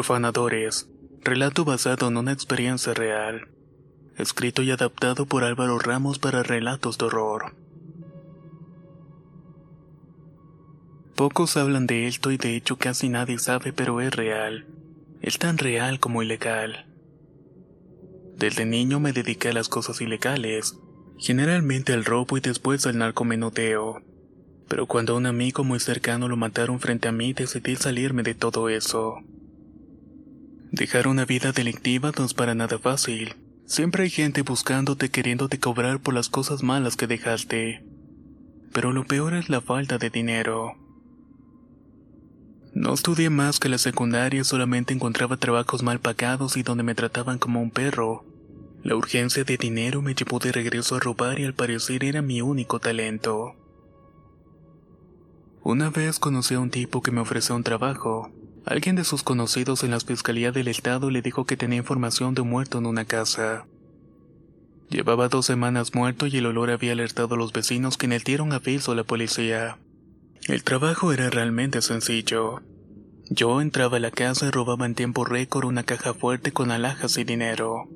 Profanadores. Relato basado en una experiencia real. Escrito y adaptado por Álvaro Ramos para relatos de horror. Pocos hablan de esto y de hecho casi nadie sabe, pero es real. Es tan real como ilegal. Desde niño me dediqué a las cosas ilegales, generalmente al robo y después al narcomenudeo. Pero cuando a un amigo muy cercano lo mataron frente a mí decidí salirme de todo eso. Dejar una vida delictiva no es para nada fácil. Siempre hay gente buscándote queriéndote cobrar por las cosas malas que dejaste. Pero lo peor es la falta de dinero. No estudié más que la secundaria, solamente encontraba trabajos mal pagados y donde me trataban como un perro. La urgencia de dinero me llevó de regreso a robar y al parecer era mi único talento. Una vez conocí a un tipo que me ofreció un trabajo. Alguien de sus conocidos en la Fiscalía del Estado le dijo que tenía información de un muerto en una casa. Llevaba dos semanas muerto y el olor había alertado a los vecinos quienes dieron aviso a la policía. El trabajo era realmente sencillo. Yo entraba a la casa y robaba en tiempo récord una caja fuerte con alhajas y dinero.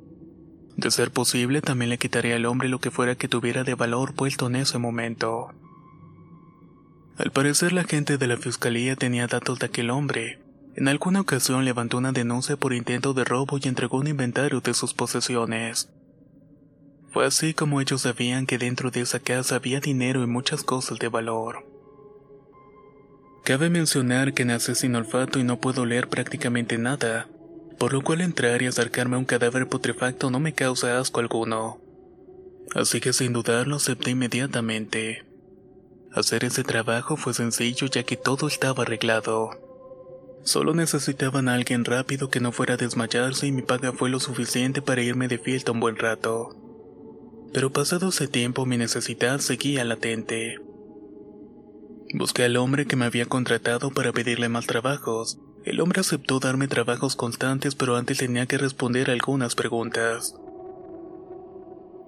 De ser posible, también le quitaría al hombre lo que fuera que tuviera de valor puesto en ese momento. Al parecer la gente de la fiscalía tenía datos de aquel hombre. En alguna ocasión levantó una denuncia por intento de robo y entregó un inventario de sus posesiones. Fue así como ellos sabían que dentro de esa casa había dinero y muchas cosas de valor. Cabe mencionar que nací sin olfato y no puedo leer prácticamente nada, por lo cual entrar y acercarme a un cadáver putrefacto no me causa asco alguno. Así que sin dudarlo acepté inmediatamente. Hacer ese trabajo fue sencillo ya que todo estaba arreglado. Solo necesitaban a alguien rápido que no fuera a desmayarse y mi paga fue lo suficiente para irme de fiesta un buen rato. Pero pasado ese tiempo mi necesidad seguía latente. Busqué al hombre que me había contratado para pedirle más trabajos. El hombre aceptó darme trabajos constantes, pero antes tenía que responder algunas preguntas.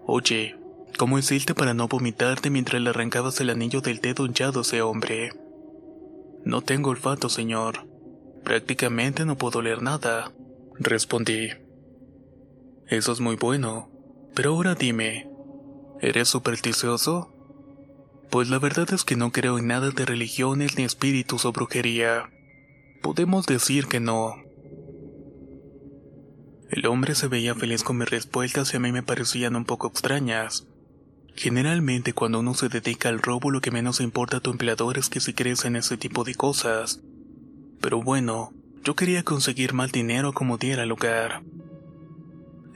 Oye, ¿cómo hiciste para no vomitarte mientras le arrancabas el anillo del dedo hinchado a ese hombre? No tengo olfato, señor. Prácticamente no puedo leer nada, respondí. Eso es muy bueno, pero ahora dime, ¿eres supersticioso? Pues la verdad es que no creo en nada de religiones ni espíritus o brujería. Podemos decir que no. El hombre se veía feliz con mis respuestas y a mí me parecían un poco extrañas. Generalmente cuando uno se dedica al robo lo que menos importa a tu empleador es que si crees en ese tipo de cosas. Pero bueno, yo quería conseguir más dinero como diera lugar.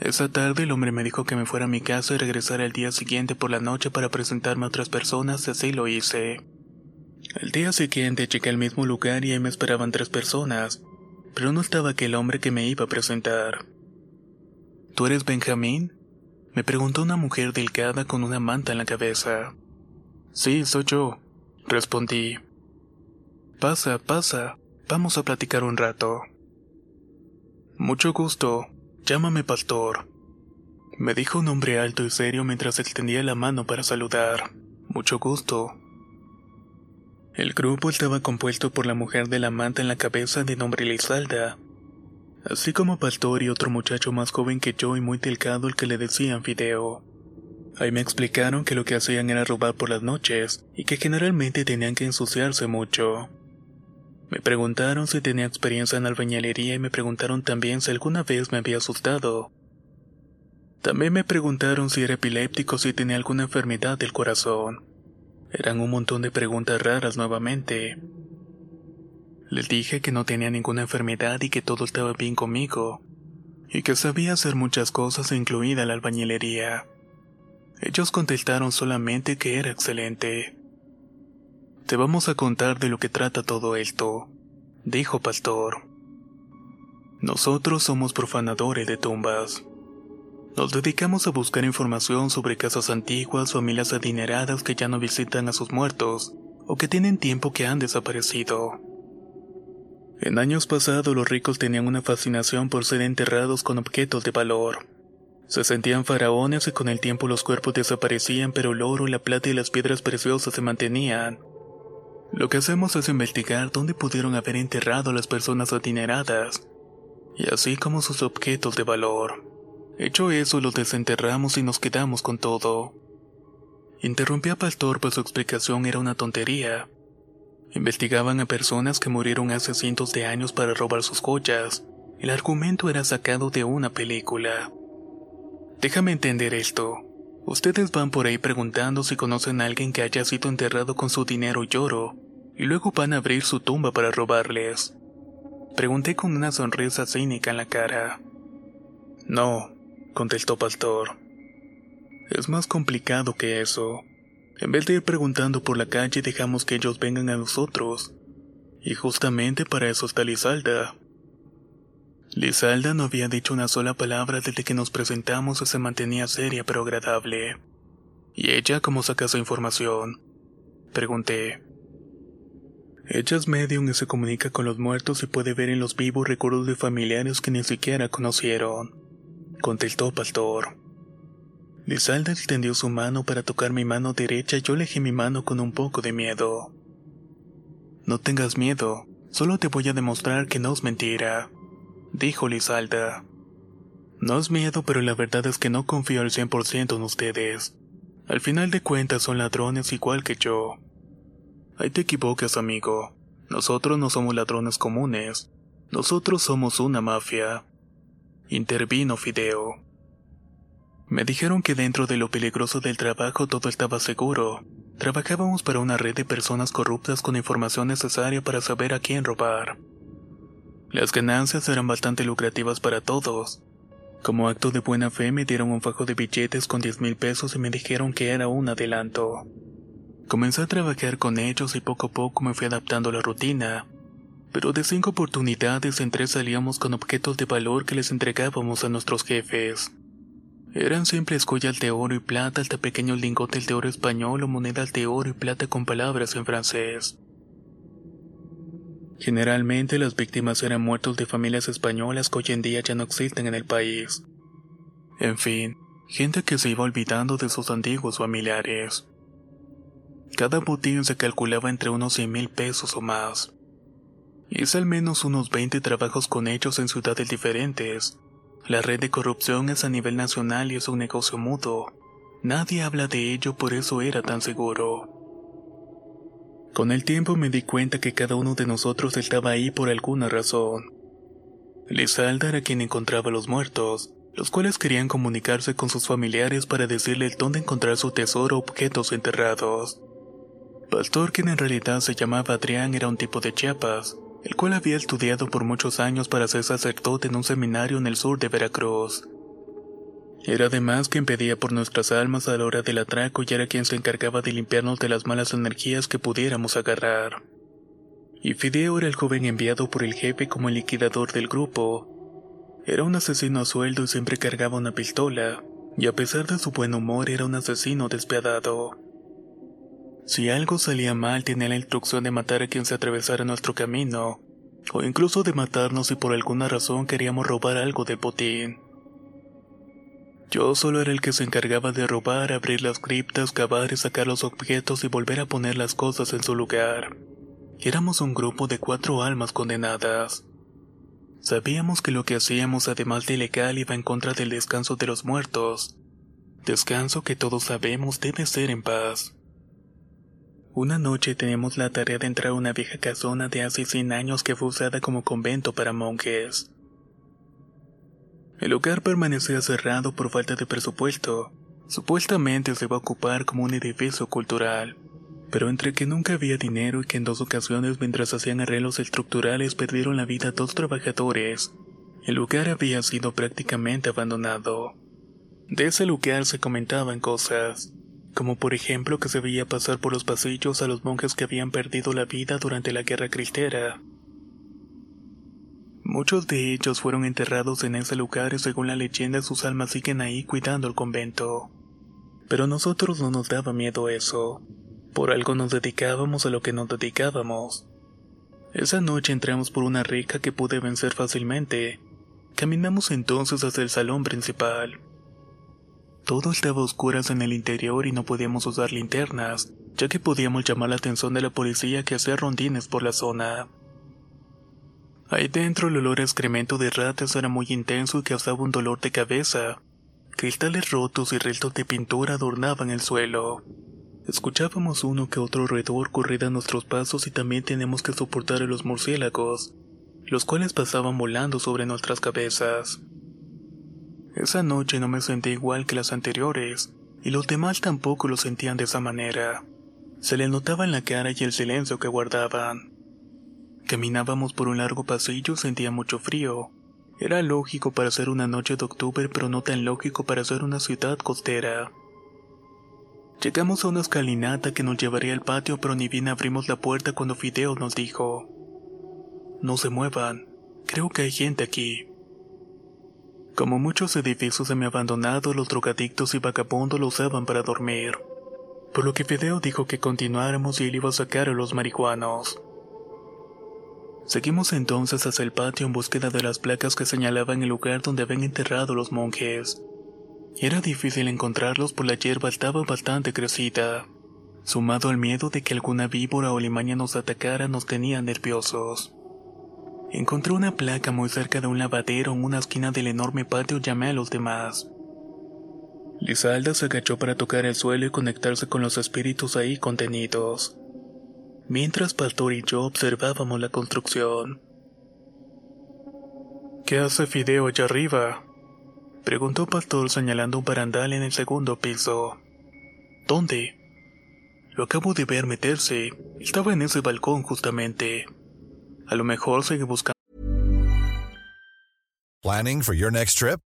Esa tarde el hombre me dijo que me fuera a mi casa y regresara el día siguiente por la noche para presentarme a otras personas y así lo hice. El día siguiente llegué al mismo lugar y ahí me esperaban tres personas, pero no estaba aquel hombre que me iba a presentar. ¿Tú eres Benjamín? Me preguntó una mujer delgada con una manta en la cabeza. Sí, soy yo, respondí. Pasa, pasa, vamos a platicar un rato. Mucho gusto, Llámame pastor. Me dijo un hombre alto y serio mientras extendía la mano para saludar. Mucho gusto. El grupo estaba compuesto por la mujer de la manta en la cabeza de nombre Lizalda, así como pastor y otro muchacho más joven que yo y muy delgado el que le decían Fideo. Ahí me explicaron que lo que hacían era robar por las noches y que generalmente tenían que ensuciarse mucho. Me preguntaron si tenía experiencia en albañilería y me preguntaron también si alguna vez me había asustado. También me preguntaron si era epiléptico o si tenía alguna enfermedad del corazón. Eran un montón de preguntas raras nuevamente. Les dije que no tenía ninguna enfermedad y que todo estaba bien conmigo, y que sabía hacer muchas cosas incluida la albañilería. Ellos contestaron solamente que era excelente. Te vamos a contar de lo que trata todo esto, dijo Pastor. Nosotros somos profanadores de tumbas. Nos dedicamos a buscar información sobre casas antiguas, familias adineradas que ya no visitan a sus muertos o que tienen tiempo que han desaparecido. En años pasados los ricos tenían una fascinación por ser enterrados con objetos de valor. Se sentían faraones y con el tiempo los cuerpos desaparecían pero el oro, la plata y las piedras preciosas se mantenían. Lo que hacemos es investigar dónde pudieron haber enterrado a las personas adineradas, y así como sus objetos de valor. Hecho eso, los desenterramos y nos quedamos con todo. Interrumpí a Pastor pues su explicación era una tontería, Investigaban a personas que murieron hace cientos de años para robar sus joyas. El argumento era sacado de una película. Déjame entender esto. Ustedes van por ahí preguntando si conocen a alguien que haya sido enterrado con su dinero y oro, y luego van a abrir su tumba para robarles. Pregunté con una sonrisa cínica en la cara. No, contestó Pastor. Es más complicado que eso. En vez de ir preguntando por la calle, dejamos que ellos vengan a nosotros. Y justamente para eso está Lizalda. Lizalda no había dicho una sola palabra desde que nos presentamos y se mantenía seria pero agradable. ¿Y ella cómo saca esa información? Pregunté. Ella es medium y se comunica con los muertos y puede ver en los vivos recuerdos de familiares que ni siquiera conocieron. Contestó Pastor. Lizalda extendió su mano para tocar mi mano derecha y yo elegí mi mano con un poco de miedo. No tengas miedo, solo te voy a demostrar que no es mentira, dijo Lizalda. No es miedo, pero la verdad es que no confío al 100% en ustedes. Al final de cuentas son ladrones igual que yo. Ahí te equivocas, amigo. Nosotros no somos ladrones comunes. Nosotros somos una mafia. Intervino Fideo. Me dijeron que dentro de lo peligroso del trabajo todo estaba seguro. Trabajábamos para una red de personas corruptas con información necesaria para saber a quién robar. Las ganancias eran bastante lucrativas para todos. Como acto de buena fe me dieron un fajo de billetes con 10 mil pesos y me dijeron que era un adelanto. Comencé a trabajar con ellos y poco a poco me fui adaptando a la rutina. Pero de cinco oportunidades en tres salíamos con objetos de valor que les entregábamos a nuestros jefes. Eran simples joyas de oro y plata hasta pequeños lingotes de oro español o monedas de oro y plata con palabras en francés. Generalmente las víctimas eran muertos de familias españolas que hoy en día ya no existen en el país. En fin, gente que se iba olvidando de sus antiguos familiares. Cada botín se calculaba entre unos 100 mil pesos o más. Hice al menos unos 20 trabajos con ellos en ciudades diferentes, la red de corrupción es a nivel nacional y es un negocio mudo. Nadie habla de ello, por eso era tan seguro. Con el tiempo me di cuenta que cada uno de nosotros estaba ahí por alguna razón. Lizalda era quien encontraba a los muertos, los cuales querían comunicarse con sus familiares para decirles dónde encontrar su tesoro o objetos enterrados. Pastor, quien en realidad se llamaba Adrián, era un tipo de Chiapas, el cual había estudiado por muchos años para ser sacerdote en un seminario en el sur de Veracruz. Era además quien pedía por nuestras almas a la hora del atraco y era quien se encargaba de limpiarnos de las malas energías que pudiéramos agarrar. Y Fideo era el joven enviado por el jefe como el liquidador del grupo. Era un asesino a sueldo y siempre cargaba una pistola, y a pesar de su buen humor era un asesino despiadado. Si algo salía mal, tenía la instrucción de matar a quien se atravesara nuestro camino, o incluso de matarnos si por alguna razón queríamos robar algo del botín. Yo solo era el que se encargaba de robar, abrir las criptas, cavar y sacar los objetos y volver a poner las cosas en su lugar. Éramos un grupo de cuatro almas condenadas. Sabíamos que lo que hacíamos además de ilegal iba en contra del descanso de los muertos. Descanso que todos sabemos debe ser en paz. Una noche tenemos la tarea de entrar a una vieja casona de hace 100 años que fue usada como convento para monjes. El lugar permanecía cerrado por falta de presupuesto. Supuestamente se iba a ocupar como un edificio cultural. Pero entre que nunca había dinero y que en dos ocasiones mientras hacían arreglos estructurales perdieron la vida dos trabajadores, el lugar había sido prácticamente abandonado. De ese lugar se comentaban cosas, como por ejemplo que se veía pasar por los pasillos a los monjes que habían perdido la vida durante la guerra cristera. Muchos de ellos fueron enterrados en ese lugar y según la leyenda sus almas siguen ahí cuidando el convento. Pero a nosotros no nos daba miedo eso. Por algo nos dedicábamos a lo que nos dedicábamos. Esa noche entramos por una rica que pude vencer fácilmente. Caminamos entonces hacia el salón principal. Todo estaba a oscuras en el interior y no podíamos usar linternas, ya que podíamos llamar la atención de la policía que hacía rondines por la zona. Ahí dentro el olor a excremento de ratas era muy intenso y causaba un dolor de cabeza. Cristales rotos y restos de pintura adornaban el suelo. Escuchábamos uno que otro roedor correr a nuestros pasos y también tenemos que soportar a los murciélagos, los cuales pasaban volando sobre nuestras cabezas. Esa noche no me sentí igual que las anteriores, y los demás tampoco lo sentían de esa manera. Se le notaba en la cara y el silencio que guardaban. Caminábamos por un largo pasillo y sentía mucho frío. Era lógico para ser una noche de octubre, pero no tan lógico para ser una ciudad costera. Llegamos a una escalinata que nos llevaría al patio, pero ni bien abrimos la puerta cuando Fideo nos dijo: No se muevan, creo que hay gente aquí. Como muchos edificios semi-abandonados, los drogadictos y vagabundos lo usaban para dormir. Por lo que Fideo dijo que continuáramos y él iba a sacar a los marihuanos. Seguimos entonces hacia el patio en búsqueda de las placas que señalaban el lugar donde habían enterrado los monjes. Era difícil encontrarlos por la hierba estaba bastante crecida. Sumado al miedo de que alguna víbora o limaña nos atacara nos tenía nerviosos. Encontré una placa muy cerca de un lavadero en una esquina del enorme patio y llamé a los demás. Lizalda se agachó para tocar el suelo y conectarse con los espíritus ahí contenidos. Mientras Pastor y yo observábamos la construcción. ¿Qué hace Fideo allá arriba? Preguntó Pastor señalando un barandal en el segundo piso. ¿Dónde? Lo acabo de ver meterse. Estaba en ese balcón justamente. A lo mejor sigue buscando. Planning for your next trip?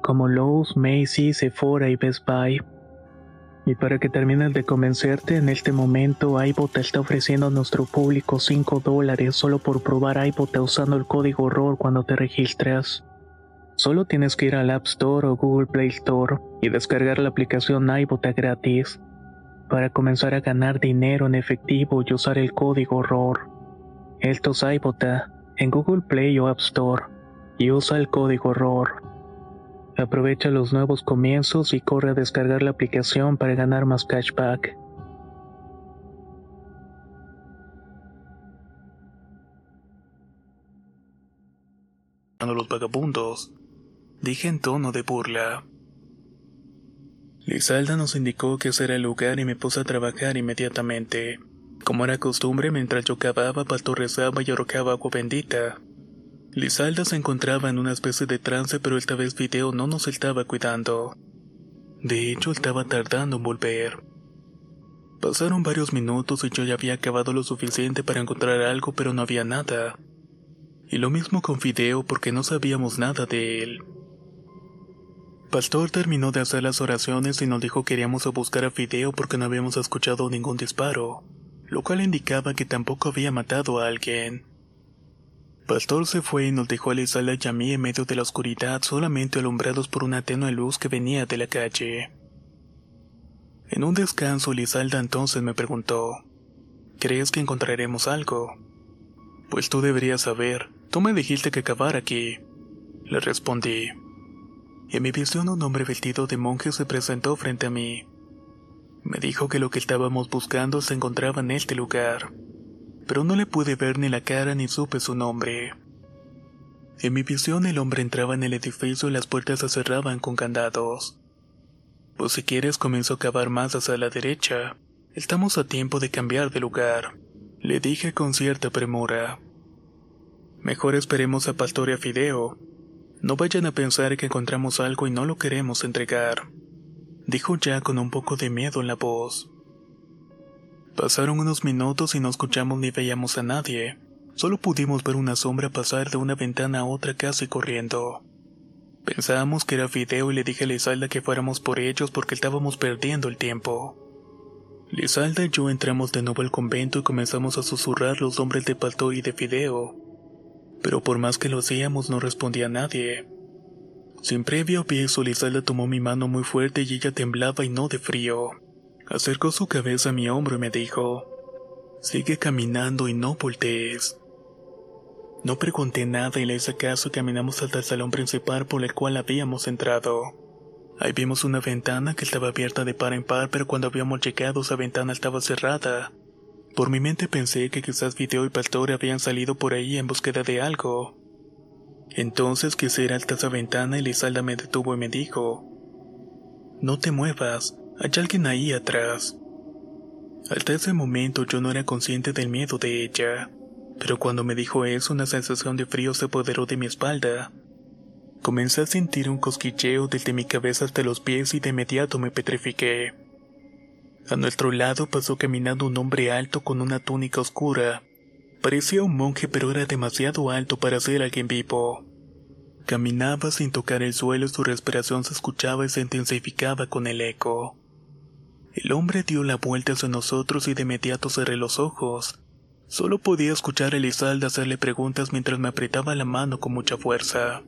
como Lowe's, Macy's, Sephora y Best Buy. Y para que termines de convencerte, en este momento iBot está ofreciendo a nuestro público 5 dólares solo por probar iBot usando el código ROR cuando te registras. Solo tienes que ir al App Store o Google Play Store y descargar la aplicación iBot gratis para comenzar a ganar dinero en efectivo y usar el código ROR. Esto es iBota en Google Play o App Store y usa el código ROR. Aprovecha los nuevos comienzos y corre a descargar la aplicación para ganar más cashback. los vagabundos, dije en tono de burla. Lizalda nos indicó que ese era el lugar y me puse a trabajar inmediatamente. Como era costumbre, mientras yo cavaba, pastorrezaba y arrojaba agua bendita. Lizalda se encontraba en una especie de trance, pero esta vez Video no nos estaba cuidando. De hecho, estaba tardando en volver. Pasaron varios minutos y yo ya había acabado lo suficiente para encontrar algo, pero no había nada. Y lo mismo con Fideo porque no sabíamos nada de él. Pastor terminó de hacer las oraciones y nos dijo que iríamos a buscar a Fideo porque no habíamos escuchado ningún disparo, lo cual indicaba que tampoco había matado a alguien. Pastor se fue y nos dejó a Lizalda y a mí en medio de la oscuridad solamente alumbrados por una tenue luz que venía de la calle. En un descanso, Lizalda entonces me preguntó, ¿Crees que encontraremos algo? Pues tú deberías saber, tú me dijiste que acabar aquí. Le respondí. En mi visión un hombre vestido de monje se presentó frente a mí. Me dijo que lo que estábamos buscando se encontraba en este lugar pero no le pude ver ni la cara ni supe su nombre. En mi visión el hombre entraba en el edificio y las puertas se cerraban con candados. Pues si quieres comienzo a cavar más hacia la derecha. Estamos a tiempo de cambiar de lugar, le dije con cierta premura. Mejor esperemos a Pastor y a Fideo. No vayan a pensar que encontramos algo y no lo queremos entregar, dijo ya con un poco de miedo en la voz. Pasaron unos minutos y no escuchamos ni veíamos a nadie. Solo pudimos ver una sombra pasar de una ventana a otra casi corriendo. Pensábamos que era Fideo y le dije a Lizalda que fuéramos por ellos porque estábamos perdiendo el tiempo. Lizalda y yo entramos de nuevo al convento y comenzamos a susurrar los nombres de Palto y de Fideo. Pero por más que lo hacíamos no respondía nadie. Sin previo aviso, Lizalda tomó mi mano muy fuerte y ella temblaba y no de frío. Acercó su cabeza a mi hombro y me dijo, Sigue caminando y no voltees. No pregunté nada y le hice caso caminamos hasta el salón principal por el cual habíamos entrado. Ahí vimos una ventana que estaba abierta de par en par, pero cuando habíamos llegado esa ventana estaba cerrada. Por mi mente pensé que quizás Video y Pastor habían salido por ahí en búsqueda de algo. Entonces quise ir hasta esa ventana y Lizalda me detuvo y me dijo, No te muevas, hay alguien ahí atrás. Hasta ese momento yo no era consciente del miedo de ella, pero cuando me dijo eso una sensación de frío se apoderó de mi espalda. Comencé a sentir un cosquilleo desde mi cabeza hasta los pies y de inmediato me petrifiqué. A nuestro lado pasó caminando un hombre alto con una túnica oscura. Parecía un monje pero era demasiado alto para ser alguien vivo. Caminaba sin tocar el suelo y su respiración se escuchaba y se intensificaba con el eco. El hombre dio la vuelta hacia nosotros y de inmediato cerré los ojos. Solo podía escuchar a Elizalde hacerle preguntas mientras me apretaba la mano con mucha fuerza.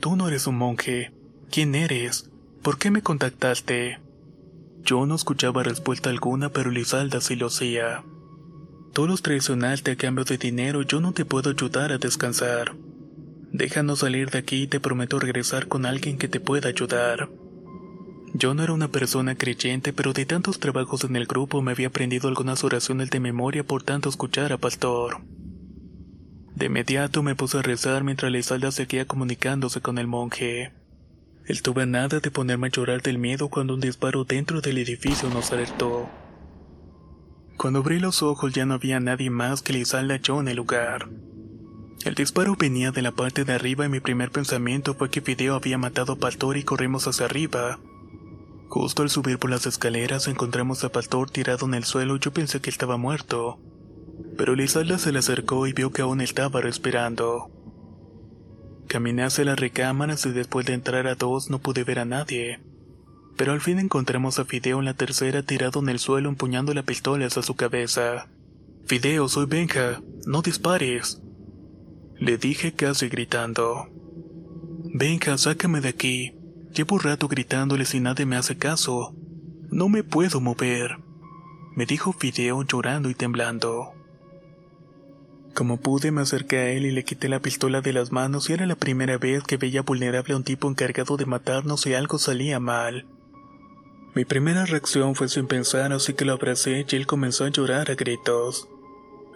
Tú no eres un monje. ¿Quién eres? ¿Por qué me contactaste? Yo no escuchaba respuesta alguna, pero Elizalda sí lo hacía. Tú los traicionaste a cambio de dinero, yo no te puedo ayudar a descansar. Déjanos salir de aquí y te prometo regresar con alguien que te pueda ayudar. Yo no era una persona creyente, pero de tantos trabajos en el grupo me había aprendido algunas oraciones de memoria por tanto escuchar a Pastor. De inmediato me puse a rezar mientras la Isalda seguía comunicándose con el monje. Estuve a nada de ponerme a llorar del miedo cuando un disparo dentro del edificio nos alertó. Cuando abrí los ojos ya no había nadie más que Lizalda yo en el lugar. El disparo venía de la parte de arriba y mi primer pensamiento fue que Fideo había matado a Pastor y corrimos hacia arriba. Justo al subir por las escaleras encontramos a Pastor tirado en el suelo y yo pensé que estaba muerto. Pero Lizalda se le acercó y vio que aún estaba respirando. Caminé hacia las recámaras y después de entrar a dos no pude ver a nadie. Pero al fin encontramos a Fideo en la tercera tirado en el suelo empuñando la pistola hacia su cabeza. Fideo, soy Benja, no dispares. Le dije casi gritando. Venga, sácame de aquí. Llevo rato gritándole si nadie me hace caso. No me puedo mover. Me dijo Fideo llorando y temblando. Como pude me acerqué a él y le quité la pistola de las manos y era la primera vez que veía vulnerable a un tipo encargado de matarnos si algo salía mal. Mi primera reacción fue sin pensar así que lo abracé y él comenzó a llorar a gritos.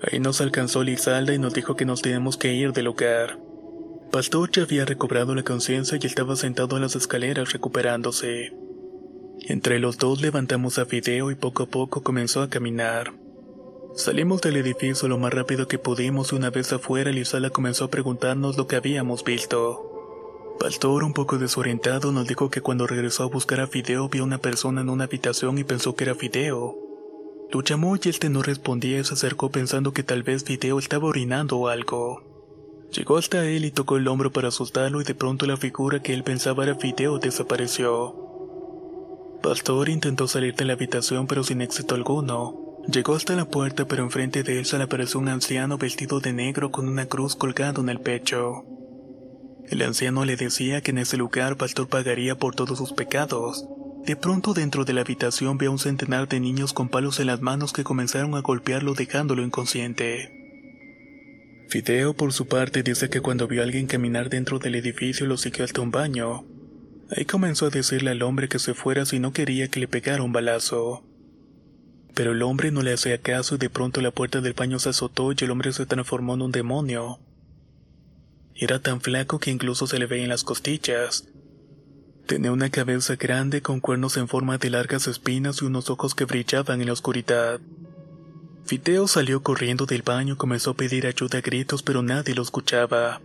Ahí nos alcanzó Lizalda y nos dijo que nos tenemos que ir del lugar. Pastor ya había recobrado la conciencia y estaba sentado en las escaleras recuperándose. Entre los dos levantamos a Fideo y poco a poco comenzó a caminar. Salimos del edificio lo más rápido que pudimos y una vez afuera Lizalda comenzó a preguntarnos lo que habíamos visto. Pastor, un poco desorientado, nos dijo que cuando regresó a buscar a Fideo vio una persona en una habitación y pensó que era Fideo. Lo llamó y este no respondía y se acercó pensando que tal vez Fideo estaba orinando o algo. Llegó hasta él y tocó el hombro para asustarlo y de pronto la figura que él pensaba era Fideo desapareció. Pastor intentó salir de la habitación pero sin éxito alguno. Llegó hasta la puerta pero enfrente de él se le apareció un anciano vestido de negro con una cruz colgada en el pecho. El anciano le decía que en ese lugar Pastor pagaría por todos sus pecados, de pronto dentro de la habitación ve a un centenar de niños con palos en las manos que comenzaron a golpearlo dejándolo inconsciente. Fideo por su parte dice que cuando vio a alguien caminar dentro del edificio lo siguió hasta un baño. Ahí comenzó a decirle al hombre que se fuera si no quería que le pegara un balazo. Pero el hombre no le hacía caso y de pronto la puerta del baño se azotó y el hombre se transformó en un demonio. Era tan flaco que incluso se le veían las costillas. Tenía una cabeza grande con cuernos en forma de largas espinas y unos ojos que brillaban en la oscuridad. Fideo salió corriendo del baño y comenzó a pedir ayuda a gritos, pero nadie lo escuchaba.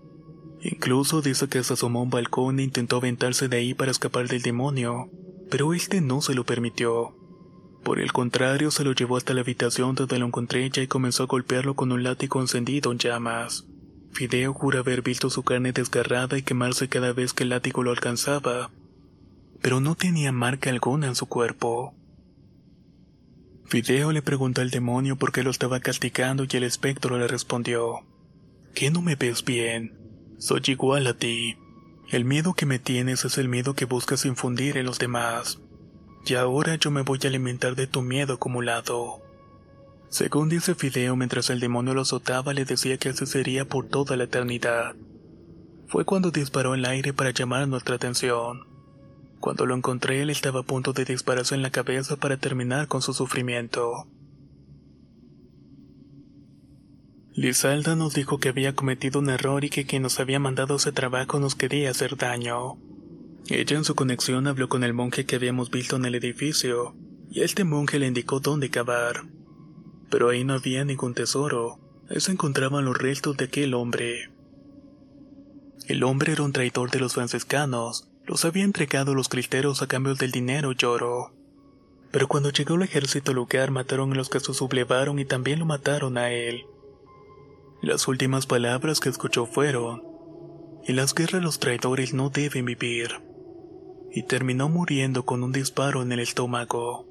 Incluso dice que se asomó a un balcón e intentó aventarse de ahí para escapar del demonio, pero este no se lo permitió. Por el contrario, se lo llevó hasta la habitación donde lo encontré ya y comenzó a golpearlo con un látigo encendido en llamas. Fideo jura haber visto su carne desgarrada y quemarse cada vez que el látigo lo alcanzaba, pero no tenía marca alguna en su cuerpo. Fideo le preguntó al demonio por qué lo estaba castigando y el espectro le respondió, ¿Qué no me ves bien? Soy igual a ti. El miedo que me tienes es el miedo que buscas infundir en los demás. Y ahora yo me voy a alimentar de tu miedo acumulado. Según dice Fideo, mientras el demonio lo azotaba, le decía que así sería por toda la eternidad. Fue cuando disparó el aire para llamar nuestra atención. Cuando lo encontré, él estaba a punto de dispararse en la cabeza para terminar con su sufrimiento. Lizalda nos dijo que había cometido un error y que quien nos había mandado ese trabajo nos quería hacer daño. Ella en su conexión habló con el monje que habíamos visto en el edificio, y este monje le indicó dónde cavar. Pero ahí no había ningún tesoro, ahí se encontraban los restos de aquel hombre. El hombre era un traidor de los franciscanos, los había entregado los cristeros a cambio del dinero y oro. Pero cuando llegó el ejército al lugar mataron a los que se sublevaron y también lo mataron a él. Las últimas palabras que escuchó fueron, en las guerras los traidores no deben vivir. Y terminó muriendo con un disparo en el estómago.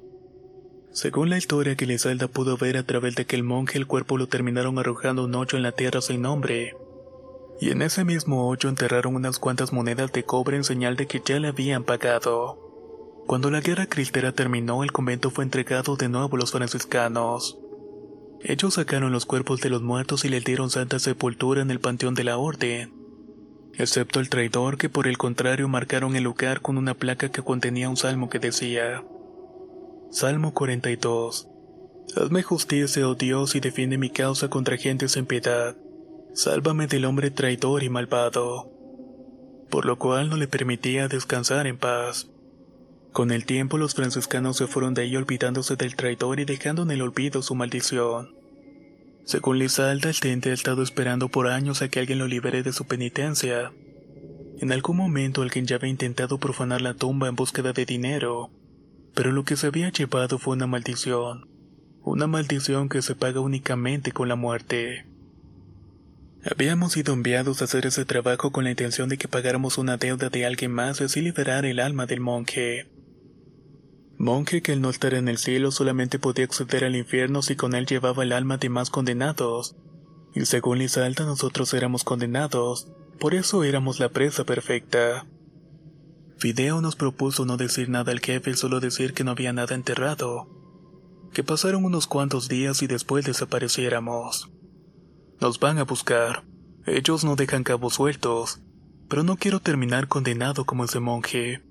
Según la historia que Lizalda pudo ver a través de aquel monje, el cuerpo lo terminaron arrojando un hoyo en la tierra sin nombre, y en ese mismo hoyo enterraron unas cuantas monedas de cobre en señal de que ya le habían pagado. Cuando la guerra cristera terminó, el convento fue entregado de nuevo a los franciscanos. Ellos sacaron los cuerpos de los muertos y les dieron santa sepultura en el panteón de la orden, excepto el traidor que por el contrario marcaron el lugar con una placa que contenía un salmo que decía, Salmo 42. Hazme justicia, oh Dios, y defiende mi causa contra gente sin piedad Sálvame del hombre traidor y malvado. Por lo cual no le permitía descansar en paz. Con el tiempo los franciscanos se fueron de ahí olvidándose del traidor y dejando en el olvido su maldición. Según Lizalda, el tente ha estado esperando por años a que alguien lo libere de su penitencia. En algún momento alguien ya había intentado profanar la tumba en búsqueda de dinero, pero lo que se había llevado fue una maldición. Una maldición que se paga únicamente con la muerte. Habíamos sido enviados a hacer ese trabajo con la intención de que pagáramos una deuda de alguien más y así liberar el alma del monje. Monje que al no estar en el cielo solamente podía acceder al infierno si con él llevaba el alma de más condenados. Y según Lizalda nosotros éramos condenados, por eso éramos la presa perfecta. Fideo nos propuso no decir nada al jefe, solo decir que no había nada enterrado. Que pasaron unos cuantos días y después desapareciéramos. Nos van a buscar. Ellos no dejan cabos sueltos. Pero no quiero terminar condenado como ese monje.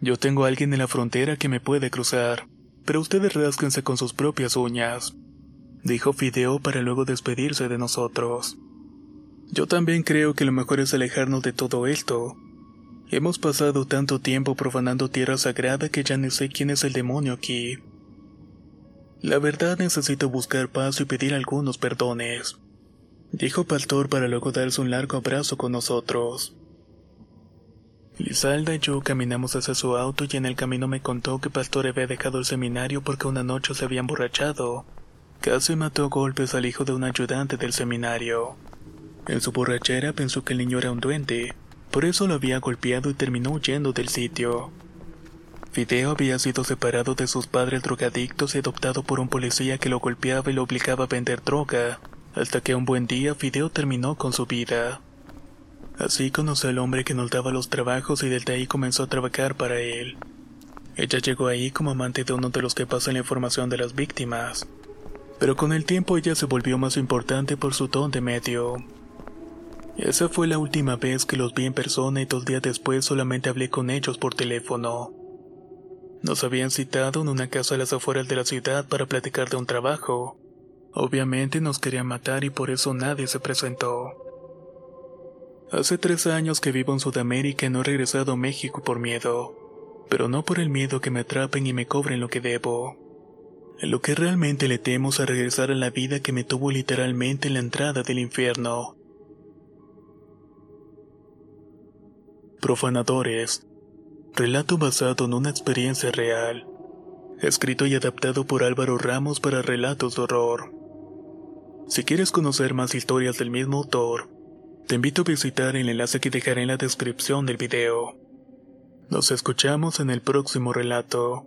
Yo tengo a alguien en la frontera que me puede cruzar, pero ustedes rásquense con sus propias uñas, dijo Fideo para luego despedirse de nosotros. Yo también creo que lo mejor es alejarnos de todo esto. Hemos pasado tanto tiempo profanando tierra sagrada que ya no sé quién es el demonio aquí. La verdad necesito buscar paz y pedir algunos perdones dijo Pastor para luego darse un largo abrazo con nosotros. Lizalda y yo caminamos hacia su auto y en el camino me contó que Pastor había dejado el seminario porque una noche se había emborrachado. Casi mató a golpes al hijo de un ayudante del seminario. En su borrachera pensó que el niño era un duende, por eso lo había golpeado y terminó huyendo del sitio. Fideo había sido separado de sus padres drogadictos y adoptado por un policía que lo golpeaba y lo obligaba a vender droga hasta que un buen día Fideo terminó con su vida. Así conoció al hombre que nos daba los trabajos y desde ahí comenzó a trabajar para él. Ella llegó ahí como amante de uno de los que pasan la información de las víctimas. Pero con el tiempo ella se volvió más importante por su don de medio. Esa fue la última vez que los vi en persona y dos días después solamente hablé con ellos por teléfono. Nos habían citado en una casa a las afueras de la ciudad para platicar de un trabajo. Obviamente nos querían matar y por eso nadie se presentó. Hace tres años que vivo en Sudamérica y no he regresado a México por miedo, pero no por el miedo que me atrapen y me cobren lo que debo. lo que realmente le temo es a regresar a la vida que me tuvo literalmente en la entrada del infierno. Profanadores. Relato basado en una experiencia real. Escrito y adaptado por Álvaro Ramos para relatos de horror. Si quieres conocer más historias del mismo autor, te invito a visitar el enlace que dejaré en la descripción del video. Nos escuchamos en el próximo relato.